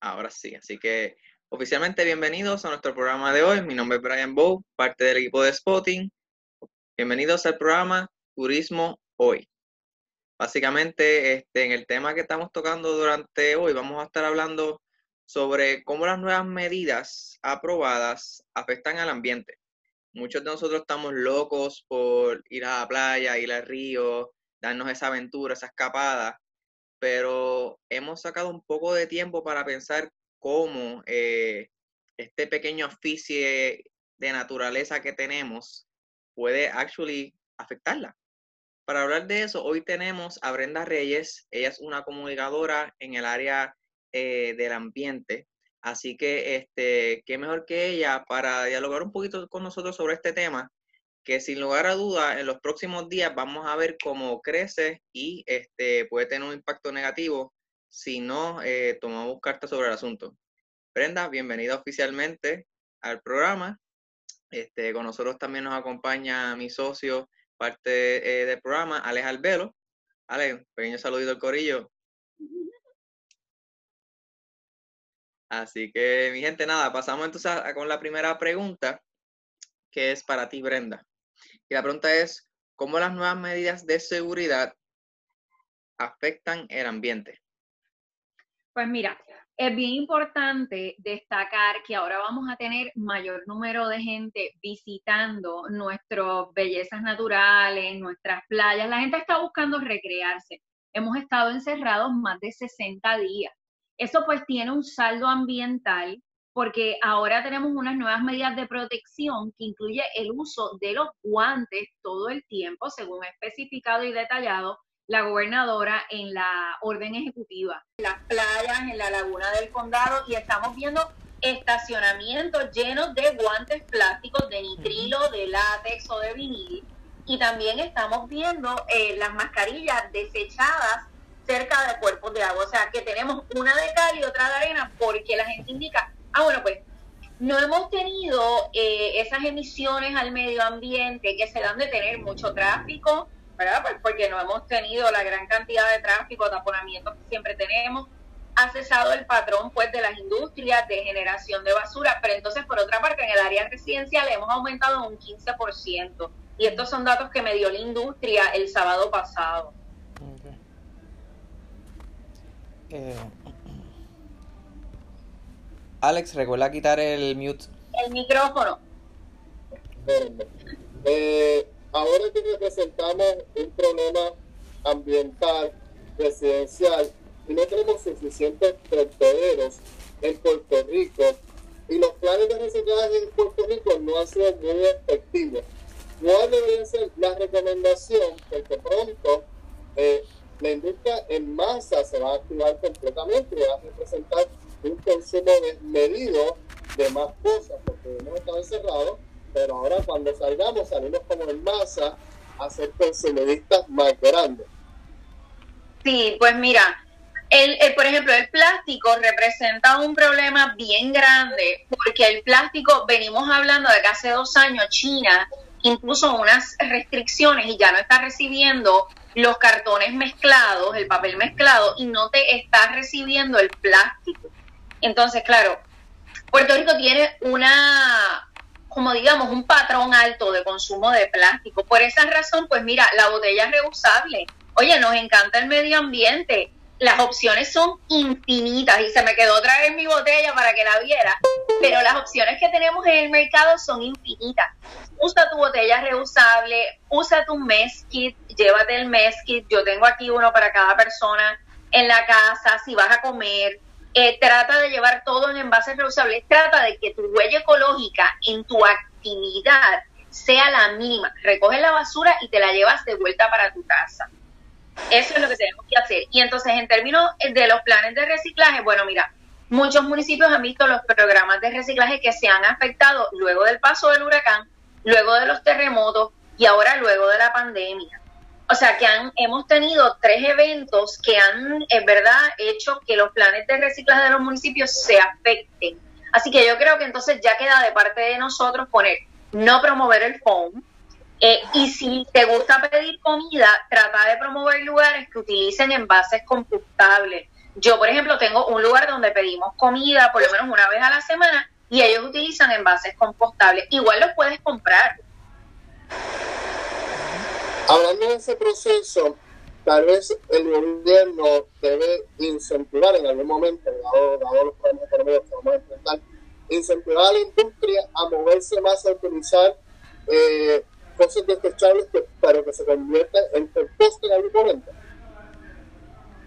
Ahora sí, así que oficialmente bienvenidos a nuestro programa de hoy. Mi nombre es Brian Bow, parte del equipo de Spotting. Bienvenidos al programa Turismo Hoy. Básicamente, este, en el tema que estamos tocando durante hoy, vamos a estar hablando sobre cómo las nuevas medidas aprobadas afectan al ambiente. Muchos de nosotros estamos locos por ir a la playa, ir al río, darnos esa aventura, esa escapada, pero hemos sacado un poco de tiempo para pensar cómo eh, este pequeño oficio de naturaleza que tenemos puede actually afectarla. Para hablar de eso, hoy tenemos a Brenda Reyes. Ella es una comunicadora en el área eh, del ambiente. Así que, este, qué mejor que ella para dialogar un poquito con nosotros sobre este tema que sin lugar a duda en los próximos días vamos a ver cómo crece y este, puede tener un impacto negativo si no eh, tomamos cartas sobre el asunto. Brenda, bienvenida oficialmente al programa. Este, con nosotros también nos acompaña mi socio, parte eh, del programa, Alex Albelo. Alex, pequeño saludito al corillo. Así que, mi gente, nada, pasamos entonces con la primera pregunta, que es para ti, Brenda. Y la pregunta es, ¿cómo las nuevas medidas de seguridad afectan el ambiente? Pues mira, es bien importante destacar que ahora vamos a tener mayor número de gente visitando nuestras bellezas naturales, nuestras playas. La gente está buscando recrearse. Hemos estado encerrados más de 60 días. Eso pues tiene un saldo ambiental porque ahora tenemos unas nuevas medidas de protección que incluye el uso de los guantes todo el tiempo, según especificado y detallado la gobernadora en la orden ejecutiva. Las playas, en la laguna del condado, y estamos viendo estacionamientos llenos de guantes plásticos de nitrilo, de látex o de vinil. Y también estamos viendo eh, las mascarillas desechadas cerca de cuerpos de agua. O sea, que tenemos una de cal y otra de arena porque la gente indica, Ah, bueno, pues no hemos tenido eh, esas emisiones al medio ambiente que se dan de tener mucho tráfico, ¿verdad? Pues porque no hemos tenido la gran cantidad de tráfico, taponamientos que siempre tenemos. Ha cesado el patrón pues de las industrias de generación de basura, pero entonces por otra parte en el área residencial hemos aumentado un 15%. Y estos son datos que me dio la industria el sábado pasado. Eh, Alex, recuerda quitar el mute. El micrófono. Eh, ahora que representamos un problema ambiental, residencial, y no tenemos suficientes vertederos en Puerto Rico, y los planes de reciclaje en Puerto Rico no han sido muy efectivos. ¿Cuál debería ser la recomendación? Porque pronto eh, la industria en masa se va a activar completamente y va a representar un consumo desmedido de más cosas, porque hemos estado encerrados, pero ahora cuando salgamos, salimos como en masa a ser consumistas más grandes. Sí, pues mira, el, por ejemplo, el plástico representa un problema bien grande, porque el plástico, venimos hablando de que hace dos años China impuso unas restricciones y ya no está recibiendo los cartones mezclados, el papel mezclado, y no te está recibiendo el plástico. Entonces, claro, Puerto Rico tiene una, como digamos, un patrón alto de consumo de plástico. Por esa razón, pues mira, la botella es reusable. Oye, nos encanta el medio ambiente. Las opciones son infinitas y se me quedó traer mi botella para que la viera, pero las opciones que tenemos en el mercado son infinitas. Usa tu botella reusable, usa tu mess kit, llévate el mess kit. Yo tengo aquí uno para cada persona en la casa, si vas a comer, eh, trata de llevar todo en envases reusables, trata de que tu huella ecológica en tu actividad sea la mínima. Recoge la basura y te la llevas de vuelta para tu casa. Eso es lo que tenemos que hacer. Y entonces, en términos de los planes de reciclaje, bueno, mira, muchos municipios han visto los programas de reciclaje que se han afectado luego del paso del huracán, luego de los terremotos y ahora luego de la pandemia. O sea, que han, hemos tenido tres eventos que han, en verdad, hecho que los planes de reciclaje de los municipios se afecten. Así que yo creo que entonces ya queda de parte de nosotros poner, no promover el phone. Eh, y si te gusta pedir comida, trata de promover lugares que utilicen envases compostables. Yo, por ejemplo, tengo un lugar donde pedimos comida por lo menos una vez a la semana y ellos utilizan envases compostables. Igual los puedes comprar. Hablando de ese proceso, tal vez el gobierno debe incentivar en algún momento, dado, los problemas económicos a enfrentar, incentivar a la industria a moverse más a utilizar eh, cosas desechables que, para que se conviertan en compost en algún momento.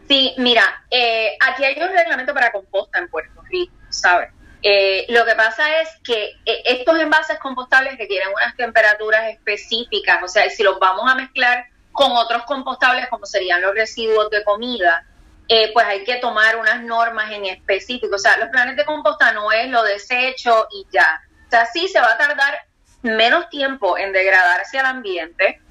Sí, mira, eh, aquí hay un reglamento para composta en Puerto Rico, ¿sabes? Eh, lo que pasa es que eh, estos envases compostables requieren unas temperaturas específicas, o sea, si los vamos a mezclar con otros compostables como serían los residuos de comida, eh, pues hay que tomar unas normas en específico. O sea, los planes de composta no es lo desecho y ya. O sea, sí se va a tardar menos tiempo en degradarse al ambiente,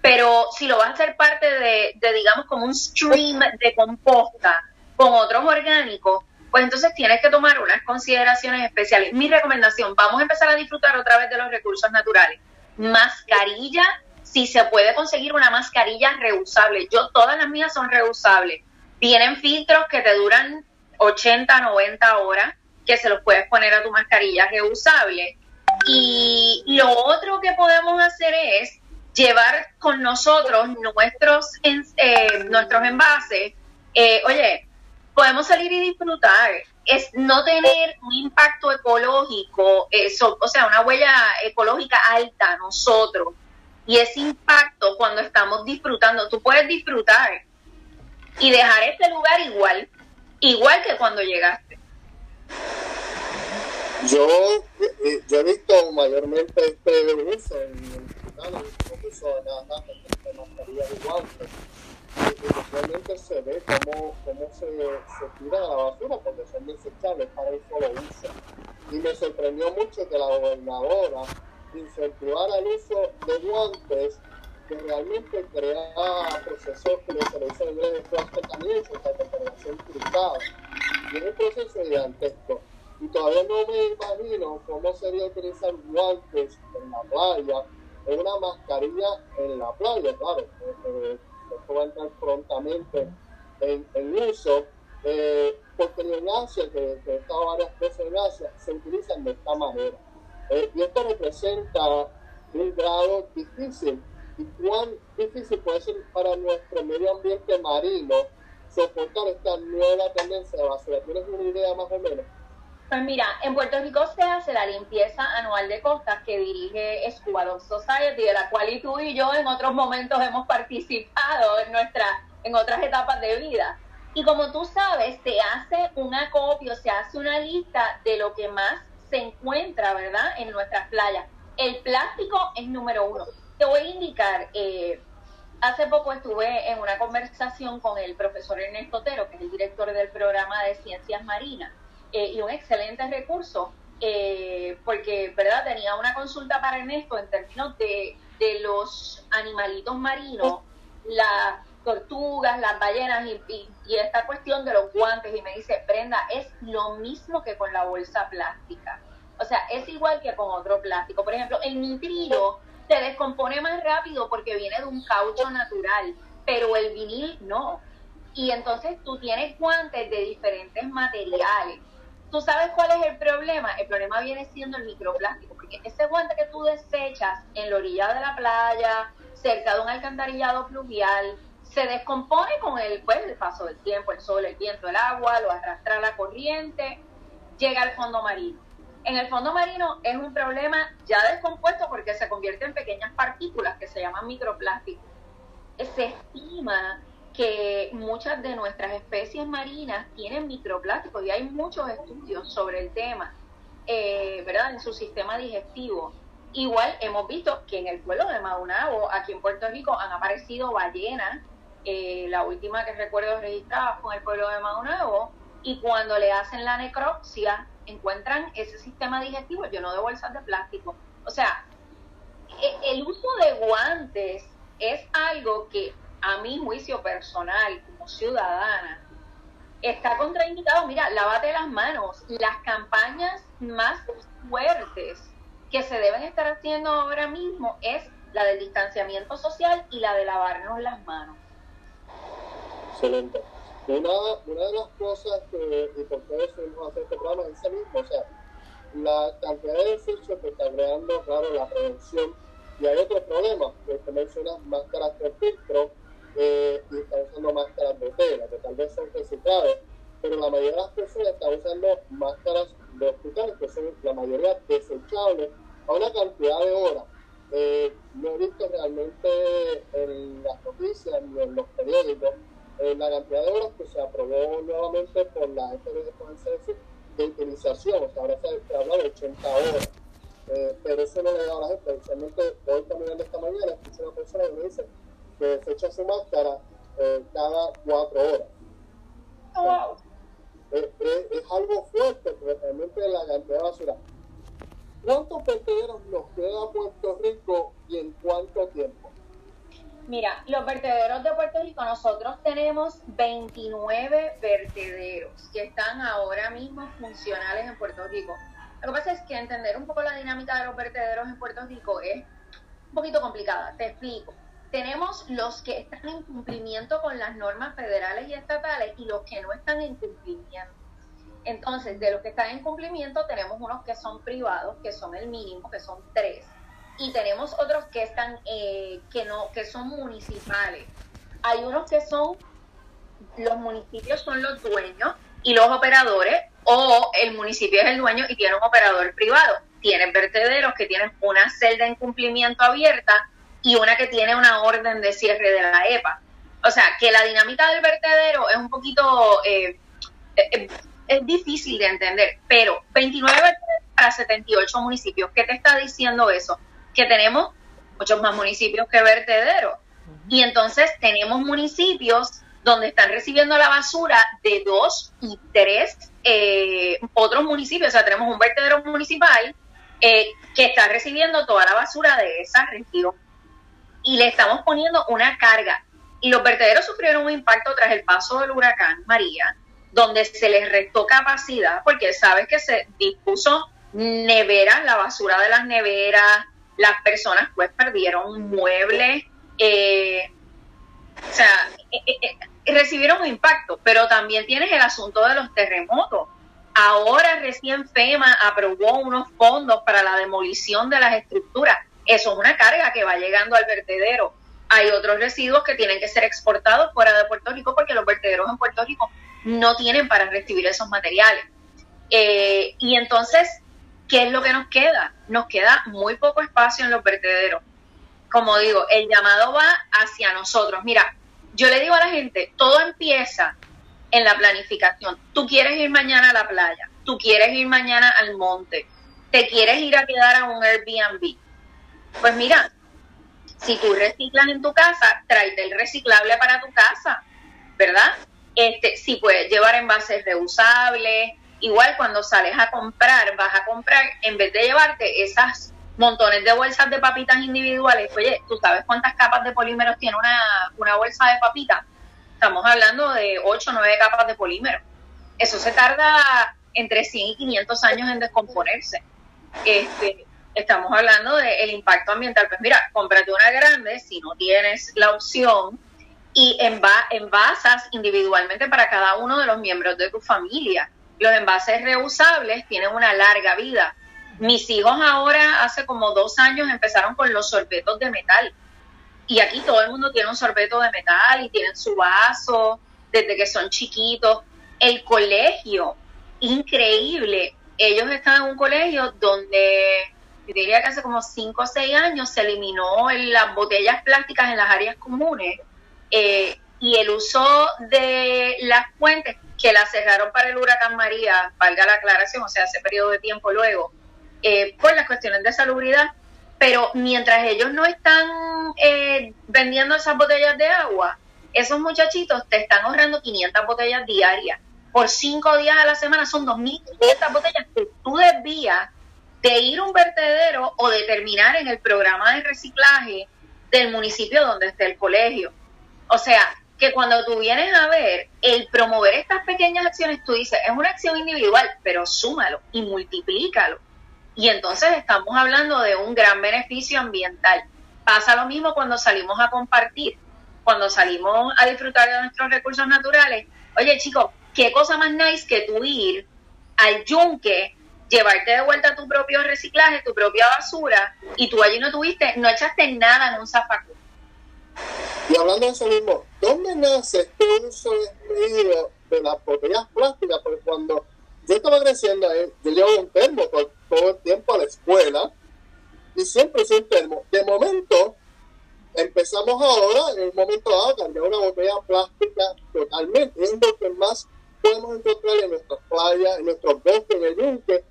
pero si lo vas a hacer parte de, de digamos, como un stream de composta con otros orgánicos, pues entonces tienes que tomar unas consideraciones especiales. Mi recomendación, vamos a empezar a disfrutar otra vez de los recursos naturales. Mascarilla, si se puede conseguir una mascarilla reusable. Yo todas las mías son reusables. Tienen filtros que te duran 80, 90 horas, que se los puedes poner a tu mascarilla reusable. Y lo otro que podemos hacer es llevar con nosotros nuestros, eh, nuestros envases. Eh, oye, podemos salir y disfrutar. Es no tener un impacto ecológico, eso, o sea, una huella ecológica alta nosotros. Y ese impacto cuando estamos disfrutando, tú puedes disfrutar y dejar este lugar igual, igual que cuando llegaste. Yo, eh, yo he visto mayormente este uso en el hospital, uso de realmente se ve cómo, cómo se, se tira a la basura porque son desechables para un solo uso. Y me sorprendió mucho que la gobernadora incentivara el uso de guantes que realmente crea procesos que se le dice en inglés de contamination, de contaminación cruzada. Y es un proceso gigantesco. Y todavía no me imagino cómo sería utilizar guantes en la playa, o una mascarilla en la playa, claro. Eh, eh, va a entrar prontamente en, uso, eh, porque en Asia, que, he estado varias veces en Asia, se utilizan de esta manera. Eh, y esto representa un grado difícil. ¿Y cuán difícil puede ser para nuestro medio ambiente marino soportar esta nueva tendencia de basura? ¿Tienes una idea más o menos? Pues mira, en Puerto Rico se hace la limpieza anual de costas que dirige Scuba Society, de la cual y tú y yo en otros momentos hemos participado en, nuestra, en otras etapas de vida. Y como tú sabes, se hace un acopio, se hace una lista de lo que más se encuentra, ¿verdad?, en nuestras playas. El plástico es número uno. Te voy a indicar, eh, hace poco estuve en una conversación con el profesor Ernesto Otero, que es el director del programa de Ciencias Marinas eh, y un excelente recurso, eh, porque verdad tenía una consulta para Ernesto en términos de, de los animalitos marinos, las tortugas, las ballenas y, y, esta cuestión de los guantes. Y me dice, Brenda, es lo mismo que con la bolsa plástica. O sea, es igual que con otro plástico. Por ejemplo, el nitrilo se descompone más rápido porque viene de un caucho natural, pero el vinil no. Y entonces tú tienes guantes de diferentes materiales ¿Tú sabes cuál es el problema? El problema viene siendo el microplástico, porque ese guante que tú desechas en la orilla de la playa, cerca de un alcantarillado fluvial, se descompone con el, pues, el paso del tiempo, el sol, el viento, el agua, lo arrastra la corriente, llega al fondo marino. En el fondo marino es un problema ya descompuesto porque se convierte en pequeñas partículas que se llaman microplásticos. Se estima que muchas de nuestras especies marinas tienen microplásticos y hay muchos estudios sobre el tema, eh, ¿verdad? En su sistema digestivo. Igual hemos visto que en el pueblo de Maunabo, aquí en Puerto Rico, han aparecido ballenas. Eh, la última que recuerdo registrada fue en el pueblo de Maunabo. Y cuando le hacen la necropsia, encuentran ese sistema digestivo lleno de bolsas de plástico. O sea, e, el uso de guantes es algo que a mi juicio personal como ciudadana, está contraindicado, mira, lávate las manos. Las campañas más fuertes que se deben estar haciendo ahora mismo es la del distanciamiento social y la de lavarnos las manos. Excelente. Una, una de las cosas que, y por qué decidimos hacer este programa es mismo, o sea, la cantidad de desechos que está creando, claro, la prevención. Y hay otro problema, que mencionas máscaras de filtro eh, y están usando máscaras de tela, que tal vez son recicladas, pero la mayoría de las personas están usando máscaras de hospital, que son la mayoría desechables, a una cantidad de horas. Eh, no he visto realmente en las noticias ni en los periódicos eh, la cantidad de horas que se aprobó nuevamente por la FDD de utilización, o sea, ahora se, habla de 80 horas. Eh, pero eso no le da a la gente. Especialmente hoy caminando esta mañana, escuché una persona que me dice que se echa su máscara eh, cada cuatro horas. Oh, eh, es algo fuerte, porque realmente la cantidad de basura. ¿Cuántos vertederos nos queda Puerto Rico y en cuánto tiempo? Mira, los vertederos de Puerto Rico, nosotros tenemos 29 vertederos que están ahora mismo funcionales en Puerto Rico. Lo que pasa es que entender un poco la dinámica de los vertederos en Puerto Rico es un poquito complicada. Te explico. Tenemos los que están en cumplimiento con las normas federales y estatales y los que no están en cumplimiento. Entonces, de los que están en cumplimiento, tenemos unos que son privados, que son el mínimo, que son tres. Y tenemos otros que están eh, que no que son municipales. Hay unos que son los municipios son los dueños y los operadores o el municipio es el dueño y tiene un operador privado. Tienen vertederos que tienen una celda en cumplimiento abierta y una que tiene una orden de cierre de la EPA o sea que la dinámica del vertedero es un poquito eh, eh, es difícil de entender pero 29 para 78 municipios ¿qué te está diciendo eso? que tenemos muchos más municipios que vertederos. Y entonces tenemos municipios donde están recibiendo la basura de dos y tres eh, otros municipios. O sea, tenemos un vertedero municipal eh, que está recibiendo toda la basura de esa región. Y le estamos poniendo una carga. Y los vertederos sufrieron un impacto tras el paso del huracán María, donde se les restó capacidad, porque sabes que se dispuso neveras, la basura de las neveras, las personas pues perdieron muebles, eh, o sea, eh, eh, recibieron un impacto, pero también tienes el asunto de los terremotos. Ahora recién FEMA aprobó unos fondos para la demolición de las estructuras. Eso es una carga que va llegando al vertedero. Hay otros residuos que tienen que ser exportados fuera de Puerto Rico porque los vertederos en Puerto Rico no tienen para recibir esos materiales. y entonces ¿qué es lo que nos queda? Nos queda muy poco espacio en los vertederos. Como digo, el llamado va hacia nosotros. Mira, yo le digo a la gente, todo empieza en la planificación. Tú quieres ir mañana a la playa, tú quieres ir mañana al monte, te quieres ir a quedar a un Airbnb. Pues mira, si tú reciclas en tu casa, tráete el reciclable para tu casa, ¿verdad? Este, si puedes llevar envases reusables, igual cuando sales a comprar, vas a comprar, en vez de llevarte esas montones de bolsas de papitas individuales, oye, ¿tú sabes cuántas capas de polímeros tiene una, una bolsa de papitas? Estamos hablando de 8 o 9 capas de polímero. Eso se tarda entre 100 y 500 años en descomponerse. Este, estamos hablando del impacto ambiental. Pues mira, cómprate una grande si no tienes la opción y envasas individualmente para cada uno de los miembros de tu familia. Los envases reusables tienen una larga vida. Mis hijos ahora, hace como dos años, empezaron con los sorbetos de metal. Y aquí todo el mundo tiene un sorbeto de metal y tienen su vaso desde que son chiquitos. El colegio, increíble. Ellos están en un colegio donde, yo diría que hace como cinco o seis años, se eliminó las botellas plásticas en las áreas comunes. Eh, y el uso de las fuentes que la cerraron para el huracán María, valga la aclaración, o sea, ese periodo de tiempo luego, eh, por las cuestiones de salubridad, pero mientras ellos no están eh, vendiendo esas botellas de agua, esos muchachitos te están ahorrando 500 botellas diarias. Por cinco días a la semana son 2.500 botellas que tú desvías de ir a un vertedero o de terminar en el programa de reciclaje del municipio donde esté el colegio. O sea, que cuando tú vienes a ver el promover estas pequeñas acciones, tú dices, es una acción individual, pero súmalo y multiplícalo. Y entonces estamos hablando de un gran beneficio ambiental. Pasa lo mismo cuando salimos a compartir, cuando salimos a disfrutar de nuestros recursos naturales. Oye, chicos, qué cosa más nice que tú ir al yunque, llevarte de vuelta tu propio reciclaje, tu propia basura, y tú allí no tuviste, no echaste nada en un zafacón. Y hablando de eso mismo, ¿dónde nace este uso de las botellas plásticas? Porque cuando yo estaba creciendo, eh, yo llevo un termo todo, todo el tiempo a la escuela y siempre usé un termo. De momento, empezamos ahora, en un momento dado, a cambiar una botella plástica totalmente. Es lo que más podemos encontrar en nuestras playas, en nuestros bosques, en el yunque.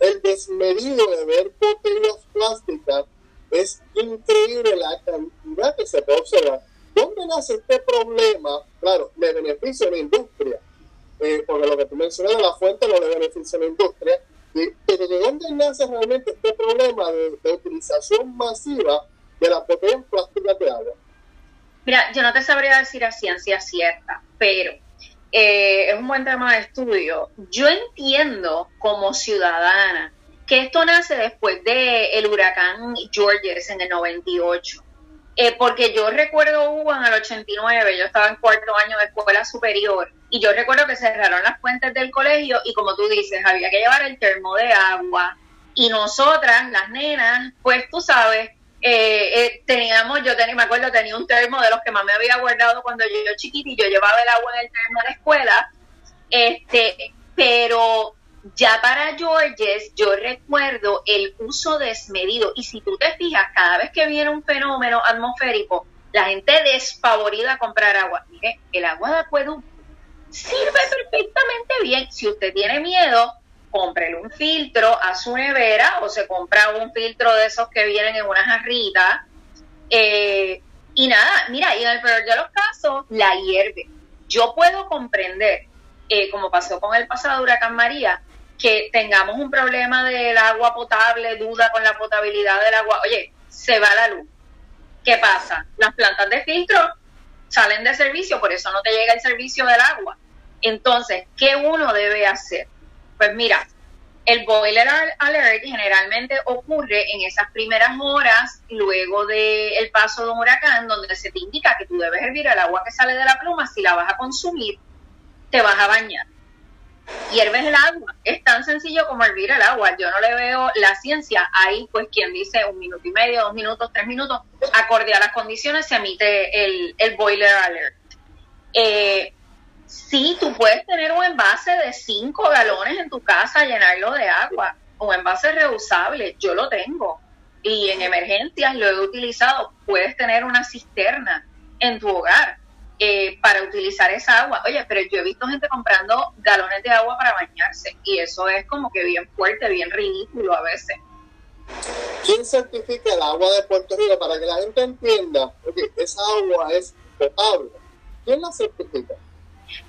El desmedido de ver botellas plásticas es increíble la cantidad que se puede observar. ¿Dónde nace este problema? Claro, le beneficia a la industria, eh, porque lo que tú mencionas de la fuente no le beneficia a la industria, pero ¿de dónde nace realmente este problema de, de utilización masiva de las botellas plásticas de agua? Mira, yo no te sabría decir a ciencia cierta, pero eh, es un buen tema de estudio. Yo entiendo como ciudadana que esto nace después del el huracán Georges en el 98. Eh, porque yo recuerdo hubo en el 89, yo estaba en cuarto año de escuela superior, y yo recuerdo que cerraron las fuentes del colegio y como tú dices, había que llevar el termo de agua, y nosotras, las nenas, pues tú sabes, eh, eh, teníamos, yo tenía, me acuerdo, tenía un termo de los que más me había guardado cuando yo era chiquita y yo llevaba el agua en el termo a la escuela, este, pero ya para Georges yo recuerdo el uso desmedido y si tú te fijas, cada vez que viene un fenómeno atmosférico, la gente desfavorida a comprar agua. Mire, el agua de acueducto sirve perfectamente bien. Si usted tiene miedo, cómprele un filtro a su nevera o se compra un filtro de esos que vienen en una jarrita. Eh, y nada, mira, y en el peor de los casos, la hierve. Yo puedo comprender, eh, como pasó con el pasado huracán María, que tengamos un problema del agua potable, duda con la potabilidad del agua. Oye, se va la luz. ¿Qué pasa? Las plantas de filtro salen de servicio, por eso no te llega el servicio del agua. Entonces, ¿qué uno debe hacer? Pues mira, el boiler alert generalmente ocurre en esas primeras horas luego del paso de un huracán, donde se te indica que tú debes hervir el agua que sale de la pluma. Si la vas a consumir, te vas a bañar hierves el agua. Es tan sencillo como hervir el agua. Yo no le veo la ciencia. Ahí, pues, quien dice un minuto y medio, dos minutos, tres minutos, acorde a las condiciones, se emite el, el boiler alert. Eh, sí, tú puedes tener un envase de cinco galones en tu casa, llenarlo de agua. Un envase reusable, yo lo tengo. Y en emergencias lo he utilizado. Puedes tener una cisterna en tu hogar eh, para utilizar esa agua. Oye, pero yo he visto gente comprando galones de agua para bañarse y eso es como que bien fuerte, bien ridículo a veces. ¿Quién certifica el agua de Puerto Rico para que la gente entienda? Oye, esa agua es potable. ¿Quién la certifica?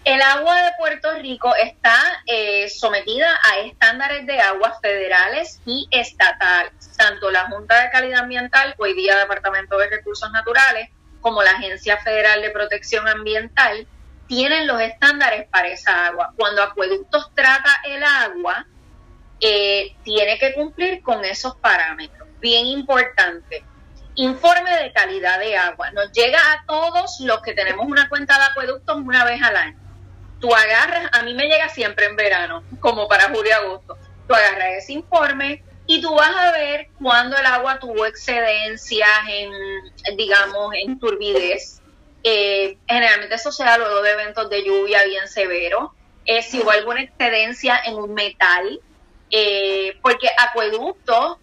El agua de Puerto Rico está eh, sometida a estándares de aguas federales y estatales. Tanto la Junta de Calidad Ambiental, hoy día Departamento de Recursos Naturales, como la Agencia Federal de Protección Ambiental, tienen los estándares para esa agua. Cuando Acueductos trata el agua, eh, tiene que cumplir con esos parámetros. Bien importante. Informe de calidad de agua. Nos llega a todos los que tenemos una cuenta de acueductos una vez al año. Tú agarras, a mí me llega siempre en verano, como para julio y agosto. Tú agarras ese informe, y tú vas a ver cuando el agua tuvo excedencias en, digamos, en turbidez. Eh, generalmente eso se da luego de eventos de lluvia bien severos. Eh, si hubo alguna excedencia en un metal, eh, porque Acueducto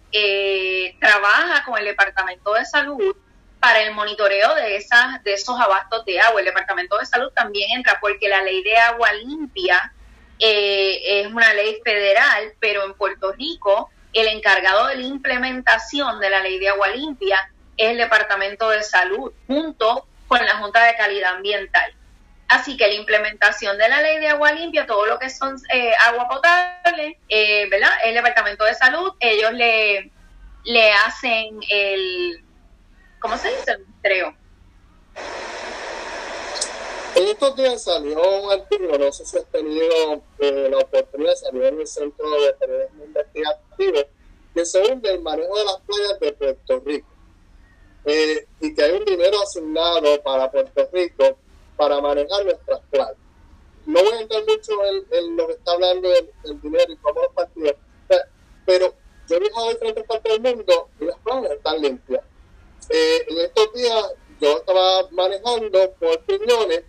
trabaja con el Departamento de Salud para el monitoreo de, esas, de esos abastos de agua. El Departamento de Salud también entra porque la ley de agua limpia es una ley federal, pero en Puerto Rico el encargado de la implementación de la ley de agua limpia es el Departamento de Salud, junto con la Junta de Calidad Ambiental. Así que la implementación de la ley de agua limpia, todo lo que son eh, agua potable, eh, ¿verdad? El Departamento de Salud, ellos le, le hacen el, ¿cómo se dice? El muestreo. En estos días salió un artículo, no sé si has tenido eh, la oportunidad de salir en el Centro de Periodismo Investigativo, que se hunde el manejo de las playas de Puerto Rico. Eh, y que hay un dinero asignado para Puerto Rico para manejar nuestras playas. no voy a entrar mucho en, lo que está hablando del, dinero y cómo los partidos, pero yo he viajado a diferentes partes del mundo y las playas están limpias. Eh, en estos días yo estaba manejando por Piñones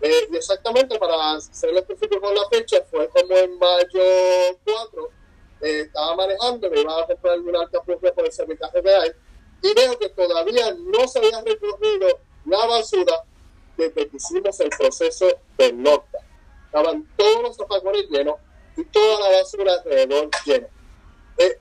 eh, y exactamente para ser específico con la fecha, fue como en mayo 4, eh, estaba manejando, me iba a comprar una alta por el servicaje de ahí y veo que todavía no se había recorrido la basura desde que hicimos el proceso de nota. Estaban todos los zapacones llenos y toda la basura alrededor llena. Eh,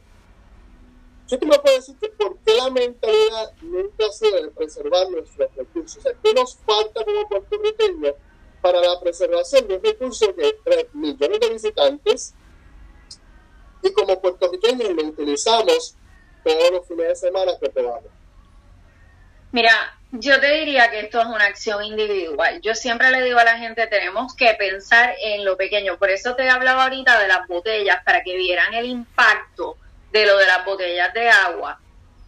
¿Qué tú me puedes decir por qué la mentalidad nunca ha sido de preservar nuestros recursos? O sea, ¿qué nos falta como puertorriqueños para la preservación de un recurso que trae millones de visitantes y como puertorriqueños lo utilizamos todos los fines de semana que podamos? Mira, yo te diría que esto es una acción individual. Yo siempre le digo a la gente, tenemos que pensar en lo pequeño. Por eso te hablaba ahorita de las botellas, para que vieran el impacto de lo de las botellas de agua.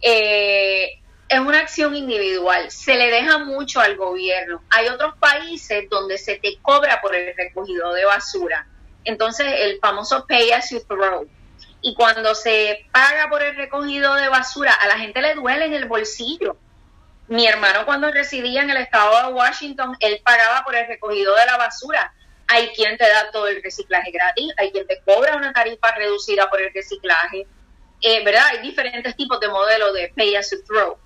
Eh, es una acción individual, se le deja mucho al gobierno. Hay otros países donde se te cobra por el recogido de basura. Entonces, el famoso pay as you throw. Y cuando se paga por el recogido de basura, a la gente le duele en el bolsillo mi hermano cuando residía en el estado de Washington, él pagaba por el recogido de la basura. Hay quien te da todo el reciclaje gratis, hay quien te cobra una tarifa reducida por el reciclaje, eh, ¿verdad? Hay diferentes tipos de modelos de pay as you throw.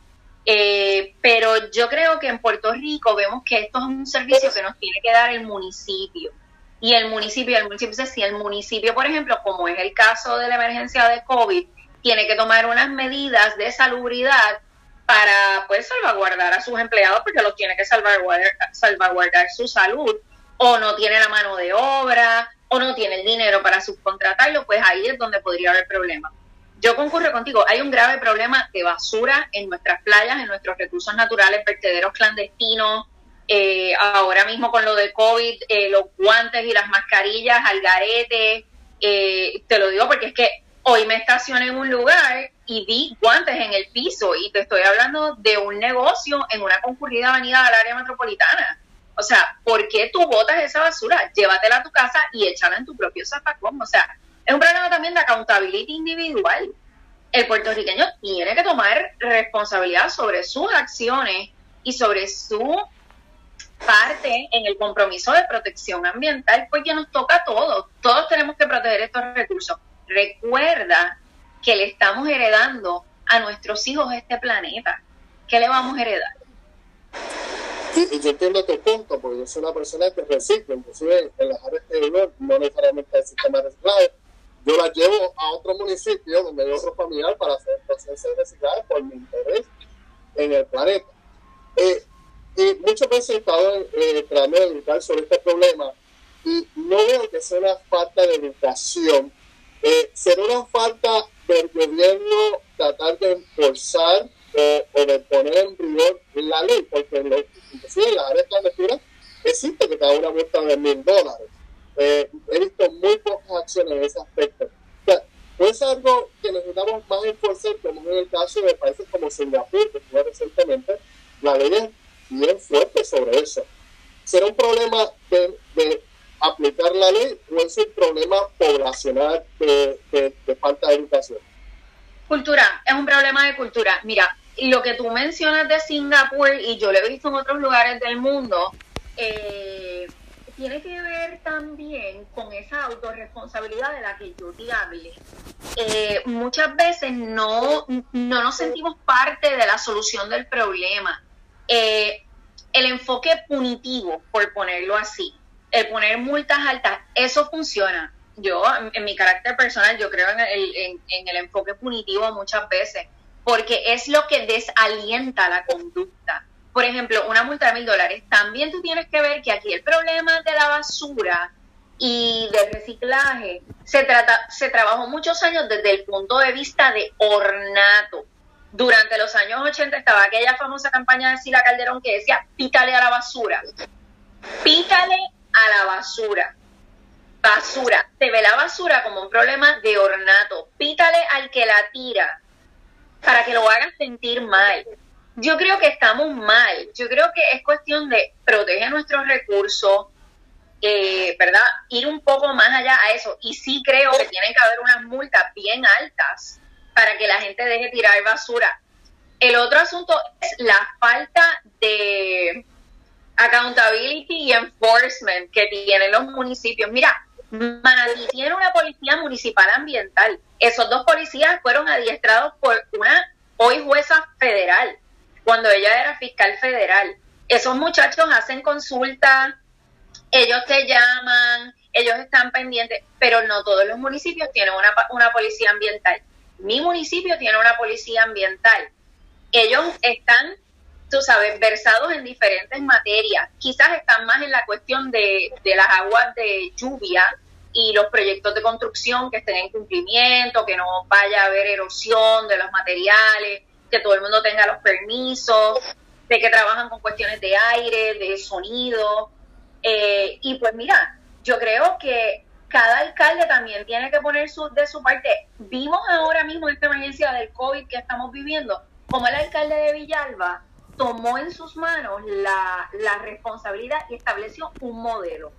Eh, pero yo creo que en Puerto Rico vemos que esto es un servicio que nos tiene que dar el municipio. Y el municipio, el municipio, si el municipio, por ejemplo, como es el caso de la emergencia de COVID, tiene que tomar unas medidas de salubridad para poder salvaguardar a sus empleados porque los tiene que salvaguardar, salvaguardar su salud. O no tiene la mano de obra o no tiene el dinero para subcontratarlo, pues ahí es donde podría haber problemas. Yo concurro contigo, hay un grave problema de basura en nuestras playas, en nuestros recursos naturales, vertederos clandestinos, eh, ahora mismo con lo de COVID, eh, los guantes y las mascarillas al garete, eh, te lo digo porque es que hoy me estacioné en un lugar y vi guantes en el piso y te estoy hablando de un negocio en una concurrida avenida del área metropolitana. O sea, ¿por qué tú botas esa basura? Llévatela a tu casa y échala en tu propio zapacón. O sea, es un problema también de accountability individual. El puertorriqueño tiene que tomar responsabilidad sobre sus acciones y sobre su parte en el compromiso de protección ambiental, porque nos toca a todos. Todos tenemos que proteger estos recursos recuerda que le estamos heredando a nuestros hijos este planeta. ¿Qué le vamos a heredar? Y, yo entiendo tu punto, porque yo soy una persona que recicla, inclusive en las áreas dolor, no necesariamente el sistema de reciclaje. Yo la llevo a otro municipio donde hay otro familiar para hacer proceso de reciclaje por mi interés en el planeta. Eh, y muchas veces he estado eh, tratando de educar sobre este problema y no veo que sea una falta de educación eh, será una falta del gobierno tratar de enforzar o, de poner en rigor la ley, porque en, inclusive en las áreas clandestinas existe que cada una multa de mil dólares. Eh, he visto muy pocas acciones en ese aspecto. O sea, no es algo que necesitamos más enforzar, como en el caso de países como Singapur, que fue recientemente, la ley es bien fuerte sobre eso. Será un problema de, de aplicar la ley o es un problema poblacional de, falta de educación? Cultura, es un problema de cultura. Mira, lo que tú mencionas de Singapur y yo lo he visto en otros lugares del mundo, eh, tiene que ver también con esa autorresponsabilidad de la que yo te hablé. Eh, muchas veces no, no nos sentimos parte de la solución del problema. Eh, el enfoque punitivo, por ponerlo así, el poner multas altas, eso funciona. Yo, en, mi carácter personal, yo creo en el, en, el enfoque punitivo muchas veces, porque es lo que desalienta la conducta. Por ejemplo, una multa de mil dólares. También tú tienes que ver que aquí el problema de la basura y del reciclaje se, trata, se trabajó muchos años desde el punto de vista de ornato. Durante los años 80 estaba aquella famosa campaña de Sila Calderón que decía, pítale a la basura. Pítale a la basura. Basura. Se ve la basura como un problema de ornato. Pítale al que la tira para que lo haga sentir mal. Yo creo que estamos mal. Yo creo que es cuestión de proteger nuestros recursos, eh, ¿verdad? Ir un poco más allá a eso. Y sí creo que tienen que haber unas multas bien altas para que la gente deje tirar basura. El otro asunto es la falta de accountability y enforcement que tienen los municipios. Mira, Manatí tiene una policía municipal ambiental. Esos dos policías fueron adiestrados por una hoy jueza federal, cuando ella era fiscal federal. Esos muchachos hacen consultas, ellos te llaman, ellos están pendientes, pero no todos los municipios tienen una, una policía ambiental. Mi municipio tiene una policía ambiental. Ellos están, tú sabes, versados en diferentes materias. Quizás están más en la cuestión de, de las aguas de lluvia y los proyectos de construcción que estén en cumplimiento, que no vaya a haber erosión de los materiales, que todo el mundo tenga los permisos, de que trabajan con cuestiones de aire, de sonido, eh, y pues mira, yo creo que cada alcalde también tiene que poner su, de su parte. Vimos ahora mismo esta emergencia del COVID que estamos viviendo, como el alcalde de Villalba tomó en sus manos la, la responsabilidad y estableció un modelo.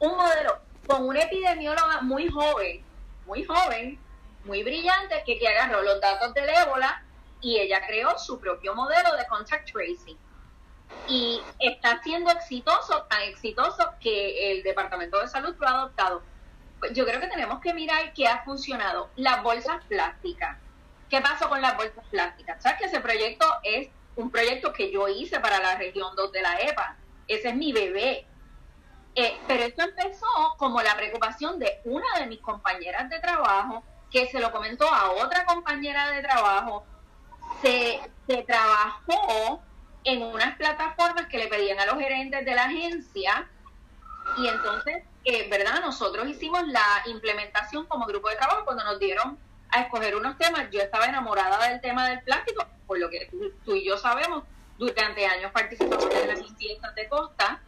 Un modelo con una epidemióloga muy joven, muy joven, muy brillante, que, que agarró los datos del ébola y ella creó su propio modelo de contact tracing y está siendo exitoso, tan exitoso que el Departamento de Salud lo ha adoptado. Pues yo creo que tenemos que mirar qué ha funcionado. Las bolsas plásticas. ¿Qué pasó con las bolsas plásticas? ¿Sabes que ese proyecto es un proyecto que yo hice para la región 2 de la EPA? Ese es mi bebé. Eh, pero esto empezó como la preocupación de una de mis compañeras de trabajo que se lo comentó a otra compañera de trabajo. Se, se trabajó en unas plataformas que le pedían a los gerentes de la agencia y entonces, eh, ¿verdad? Nosotros hicimos la implementación como grupo de trabajo cuando nos dieron a escoger unos temas. Yo estaba enamorada del tema del plástico, por lo que tú, y yo sabemos, durante años participamos en las fiestas de costa,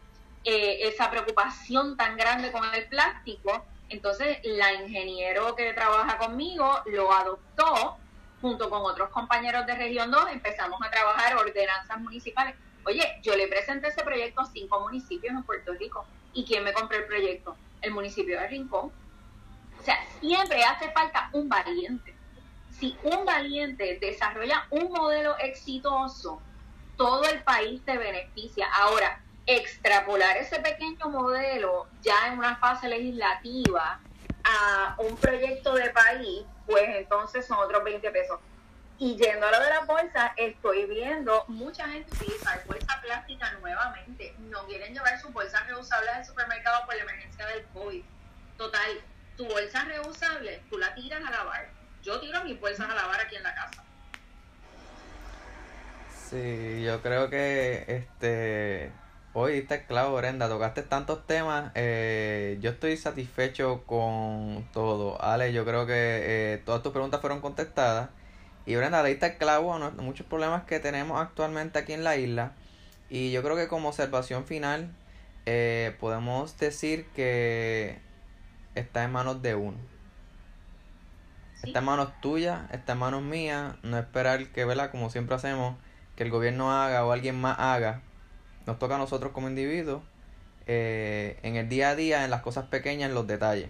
eh, esa preocupación tan grande con el plástico. Entonces, la ingeniero que trabaja conmigo lo adoptó junto con otros compañeros de Región 2, empezamos a trabajar ordenanzas municipales. Oye, yo le presenté ese proyecto a cinco municipios en Puerto Rico. ¿Y quién me compró el proyecto? El municipio de Rincón. Sea, siempre hace falta un valiente. Si un valiente desarrolla un modelo exitoso, todo el país te beneficia. Ahora, extrapolar ese pequeño modelo ya en una fase legislativa a un proyecto de país, pues entonces son otros 20 pesos. Y yendo a lo de la bolsa, estoy viendo mucha gente utilizar bolsa plástica nuevamente. No quieren llevar sus bolsas reusables al supermercado por la emergencia del COVID. Total, tu bolsa reusable, tú la tiras a lavar. Yo tiro mis bolsas a lavar aquí en la casa. Sí, yo creo que este Hoy está claro, Brenda, tocaste tantos temas. Eh, yo estoy satisfecho con todo. Ale, yo creo que eh, todas tus preguntas fueron contestadas. Y Brenda, le diste clavo a muchos problemas que tenemos actualmente aquí en la isla. Y yo creo que como observación final, eh, podemos decir que está en manos de uno. Está en manos tuyas, está en manos mías. No esperar que, ¿verdad? Como siempre hacemos, que el gobierno haga o alguien más haga nos toca a nosotros como individuos eh, en el día a día, en las cosas pequeñas, en los detalles.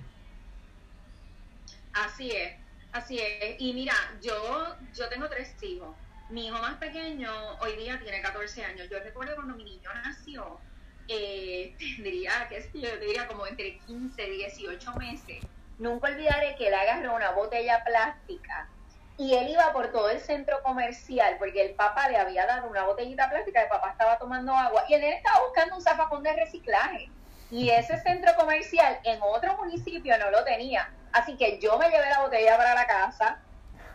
Así es, así es. Y mira, yo, yo tengo tres hijos. Mi hijo más pequeño hoy día tiene 14 años. Yo recuerdo cuando mi niño nació, eh, tendría, qué sé yo, diría como entre 15 y 18 meses. Nunca olvidaré que él agarró una botella plástica y él iba por todo el centro comercial porque el papá le había dado una botellita plástica, el papá estaba tomando agua y él estaba buscando un zafacón de reciclaje. Y ese centro comercial en otro municipio no lo tenía. Así que yo me llevé la botella para la casa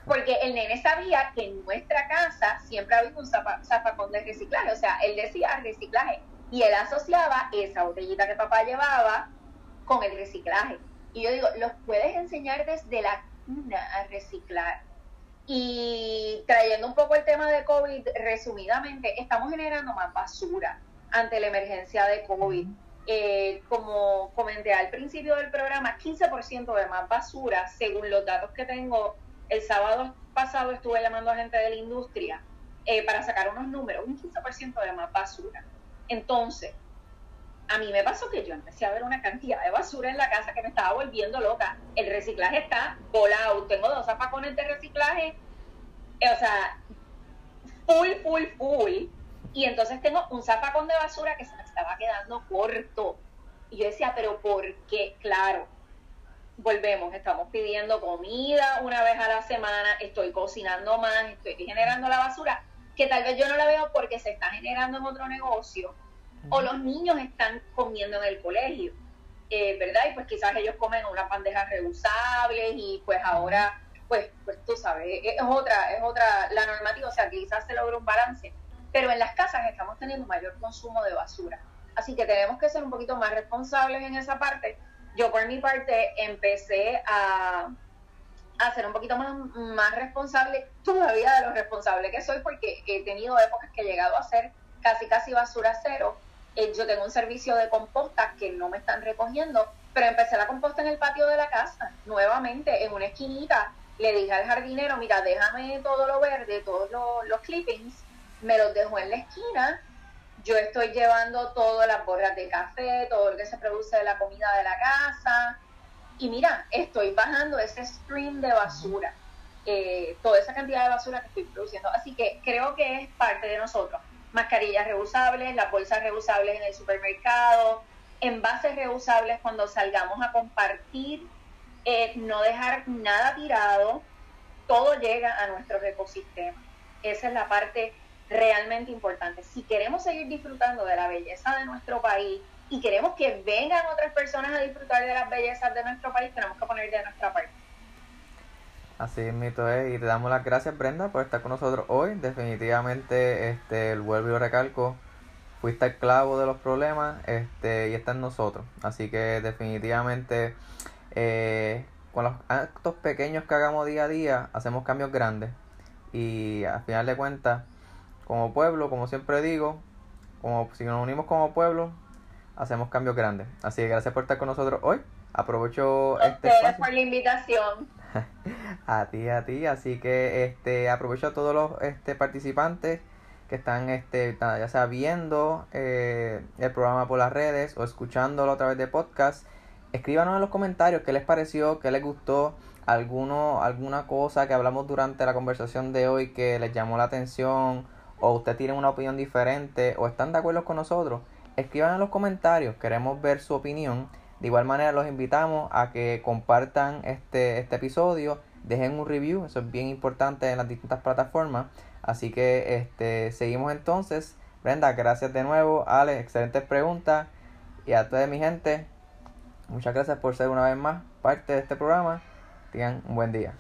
porque el nene sabía que en nuestra casa siempre había un zafacón de reciclaje. O sea, él decía reciclaje y él asociaba esa botellita que papá llevaba con el reciclaje. Y yo digo, los puedes enseñar desde la cuna a reciclar y trayendo un poco el tema de COVID, resumidamente, estamos generando más basura ante la emergencia de COVID. Eh, como comenté al principio del programa, 15% de más basura, según los datos que tengo. El sábado pasado estuve llamando a gente de la industria eh, para sacar unos números, un 15% de más basura. Entonces, a mí me pasó que yo empecé a ver una cantidad de basura en la casa que me estaba volviendo loca. El reciclaje está volado. Tengo dos zapacones de reciclaje. O sea, full, full, full. Y entonces tengo un zapacón de basura que se me estaba quedando corto. Y yo decía, pero ¿por qué? Claro, volvemos, estamos pidiendo comida una vez a la semana, estoy cocinando más, estoy generando la basura, que tal vez yo no la veo porque se está generando en otro negocio, o los niños están comiendo en el colegio, eh, ¿verdad? Y pues quizás ellos comen unas bandejas reusables y pues ahora, pues, pues tú sabes, es otra, es otra, la normativa, o sea, quizás se logra un balance, pero en las casas estamos teniendo mayor consumo de basura. Así que tenemos que ser un poquito más responsables en esa parte yo por mi parte empecé a, a ser un poquito más, más responsable todavía de lo responsable que soy porque he tenido épocas que he llegado a ser casi casi basura cero. Eh, yo tengo un servicio de composta que no me están recogiendo, pero empecé la composta en el patio de la casa, nuevamente en una esquinita. Le dije al jardinero, mira, déjame todo lo verde, todos los, los clippings, me los dejo en la esquina yo estoy llevando todas las borras de café, todo lo que se produce de la comida de la casa. Y mira, estoy bajando ese stream de basura, eh, toda esa cantidad de basura que estoy produciendo. Así que creo que es parte de nosotros. Mascarillas reusables, las bolsas reusables en el supermercado, envases reusables cuando salgamos a compartir, eh, no dejar nada tirado, todo llega a nuestro ecosistema. Esa es la parte realmente importante. Si queremos seguir disfrutando de la belleza de nuestro país y queremos que vengan otras personas a disfrutar de las bellezas de nuestro país, tenemos que poner de nuestra parte. Así mito es, y te damos las gracias Brenda por estar con nosotros hoy. Definitivamente, este, el vuelvo y lo recalco, fuiste el clavo de los problemas este, y está en nosotros. Así que definitivamente eh, con los actos pequeños que hagamos día a día, hacemos cambios grandes. Y al final de cuentas, como pueblo, como siempre digo, como si nos unimos como pueblo, hacemos cambios grandes. Así que gracias por estar con nosotros hoy. Aprovecho este espacio. por la invitación. a ti, a ti. Así que este aprovecho a todos los este, participantes que están este, ya sea viendo eh, el programa por las redes o escuchándolo a través de podcast. Escríbanos en los comentarios qué les pareció, qué les gustó, alguno, alguna cosa que hablamos durante la conversación de hoy que les llamó la atención o usted tiene una opinión diferente o están de acuerdo con nosotros, escriban en los comentarios, queremos ver su opinión. De igual manera los invitamos a que compartan este, este episodio, dejen un review, eso es bien importante en las distintas plataformas. Así que este, seguimos entonces. Brenda, gracias de nuevo. Ale, excelentes preguntas. Y a toda mi gente, muchas gracias por ser una vez más parte de este programa. Tengan un buen día.